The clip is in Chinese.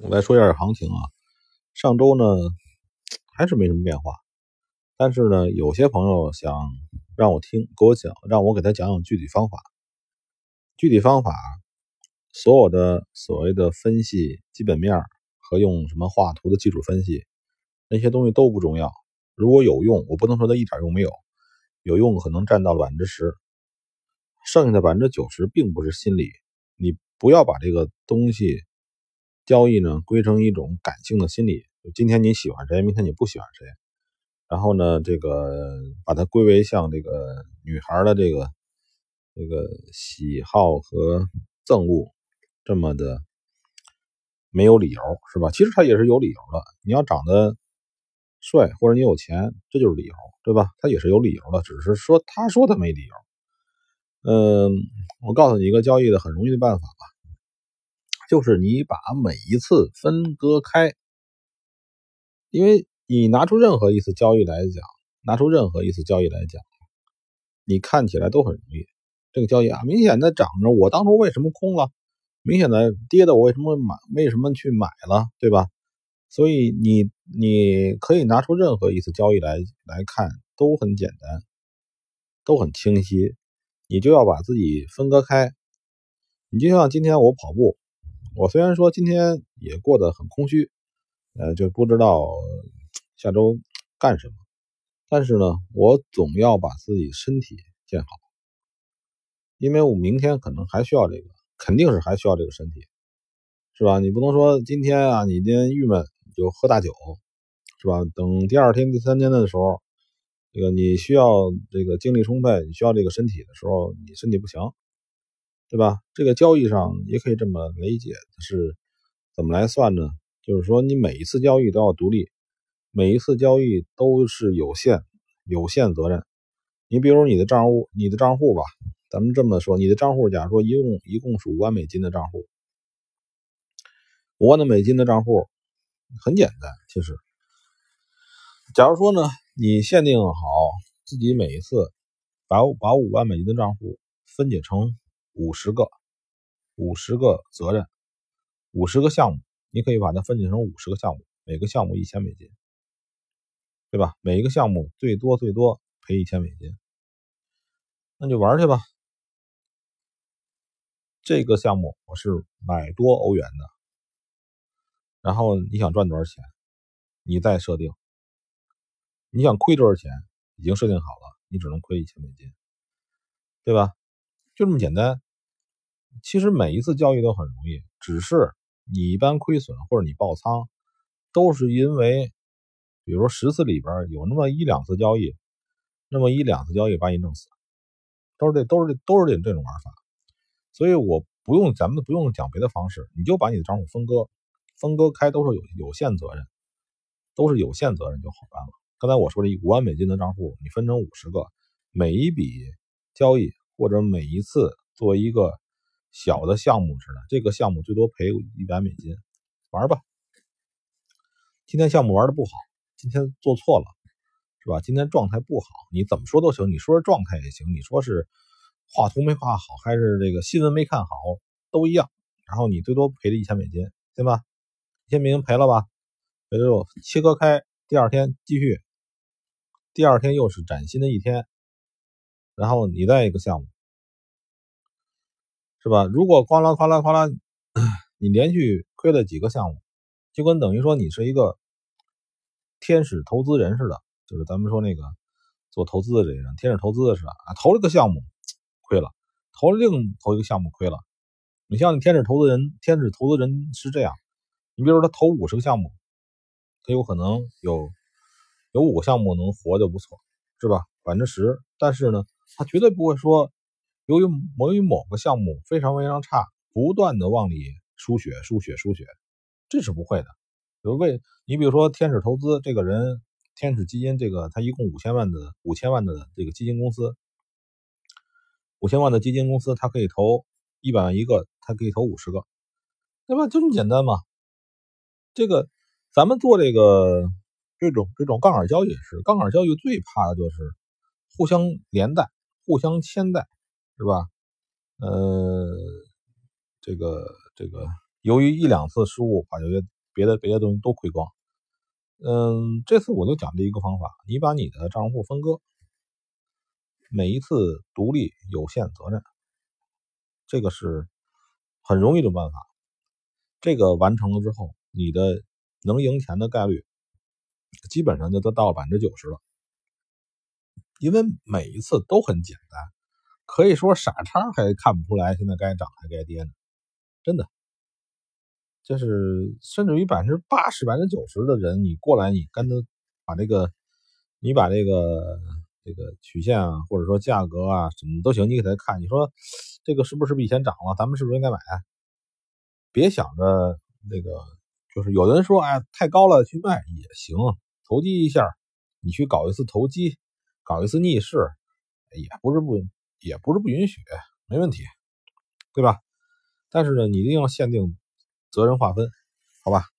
我来说一下行情啊。上周呢还是没什么变化，但是呢，有些朋友想让我听，给我讲，让我给他讲讲具体方法。具体方法，所有的所谓的分析基本面和用什么画图的基础分析，那些东西都不重要。如果有用，我不能说它一点用没有，有用可能占到百分之十，剩下的百分之九十并不是心理。你不要把这个东西。交易呢，归成一种感性的心理。就今天你喜欢谁，明天你不喜欢谁。然后呢，这个把它归为像这个女孩的这个这个喜好和憎恶这么的没有理由，是吧？其实他也是有理由的。你要长得帅或者你有钱，这就是理由，对吧？他也是有理由的，只是说他说他没理由。嗯，我告诉你一个交易的很容易的办法吧。就是你把每一次分割开，因为你拿出任何一次交易来讲，拿出任何一次交易来讲，你看起来都很容易。这个交易啊，明显的涨着，我当初为什么空了？明显的跌的，我为什么买？为什么去买了？对吧？所以你你可以拿出任何一次交易来来看，都很简单，都很清晰。你就要把自己分割开。你就像今天我跑步。我虽然说今天也过得很空虚，呃，就不知道下周干什么，但是呢，我总要把自己身体建好，因为我明天可能还需要这个，肯定是还需要这个身体，是吧？你不能说今天啊，你今天郁闷就喝大酒，是吧？等第二天、第三天的时候，这个你需要这个精力充沛，你需要这个身体的时候，你身体不强。对吧？这个交易上也可以这么理解，是怎么来算呢？就是说，你每一次交易都要独立，每一次交易都是有限、有限责任。你比如你的账户，你的账户吧，咱们这么说，你的账户，假如说一共一共是五万美金的账户，五万的美金的账户很简单，其实，假如说呢，你限定好自己每一次把把五万美金的账户分解成。五十个，五十个责任，五十个项目，你可以把它分解成五十个项目，每个项目一千美金，对吧？每一个项目最多最多赔一千美金，那就玩去吧。这个项目我是买多欧元的，然后你想赚多少钱，你再设定。你想亏多少钱，已经设定好了，你只能亏一千美金，对吧？就这么简单。其实每一次交易都很容易，只是你一般亏损或者你爆仓，都是因为，比如说十次里边有那么一两次交易，那么一两次交易把你弄死，都是这都是这都是这这种玩法。所以我不用咱们不用讲别的方式，你就把你的账户分割，分割开都是有有限责任，都是有限责任就好办了。刚才我说的五万美金的账户，你分成五十个，每一笔交易或者每一次做一个。小的项目似的，这个项目最多赔一百美金，玩吧。今天项目玩的不好，今天做错了，是吧？今天状态不好，你怎么说都行，你说是状态也行，你说是画图没画好，还是这个新闻没看好，都一样。然后你最多赔了一千美金，行吧？一千美金赔了吧？赔了之后切割开，第二天继续，第二天又是崭新的一天，然后你再一个项目。是吧？如果哗啦哗啦哗啦，你连续亏了几个项目，就跟等于说你是一个天使投资人似的，就是咱们说那个做投资的这个人，天使投资的似的啊，投了个项目亏了，投了另投一个项目亏了。你像你天使投资人，天使投资人是这样，你比如说他投五十个项目，他有可能有有五个项目能活就不错，是吧？百分之十，但是呢，他绝对不会说。由于某于某个项目非常非常差，不断的往里输血、输血、输血，这是不会的。比如为你，比如说天使投资这个人，天使基金这个，他一共五千万的五千万的这个基金公司，五千万的基金公司，他可以投一百万一个，他可以投五十个，对吧？就这么简单嘛。这个咱们做这个这种这种杠杆交易是，杠杆交易最怕的就是互相连带、互相牵带。是吧？呃，这个这个由于一两次失误，把这些别的别的东西都亏光。嗯，这次我就讲这一个方法，你把你的账户分割，每一次独立有限责任，这个是很容易的办法。这个完成了之后，你的能赢钱的概率基本上就都到百分之九十了，因为每一次都很简单，可以说傻叉还看不出来现在该涨还该跌呢，真的。就是甚至于百分之八十、百分之九十的人，你过来，你跟他把这个，你把这个这个曲线啊，或者说价格啊，什么都行，你给他看，你说这个是不是比以前涨了？咱们是不是应该买？别想着那个，就是有的人说，哎，太高了去卖也行，投机一下，你去搞一次投机，搞一次逆势，也不是不也不是不允许，没问题，对吧？但是呢，你一定要限定。责任划分，好吧。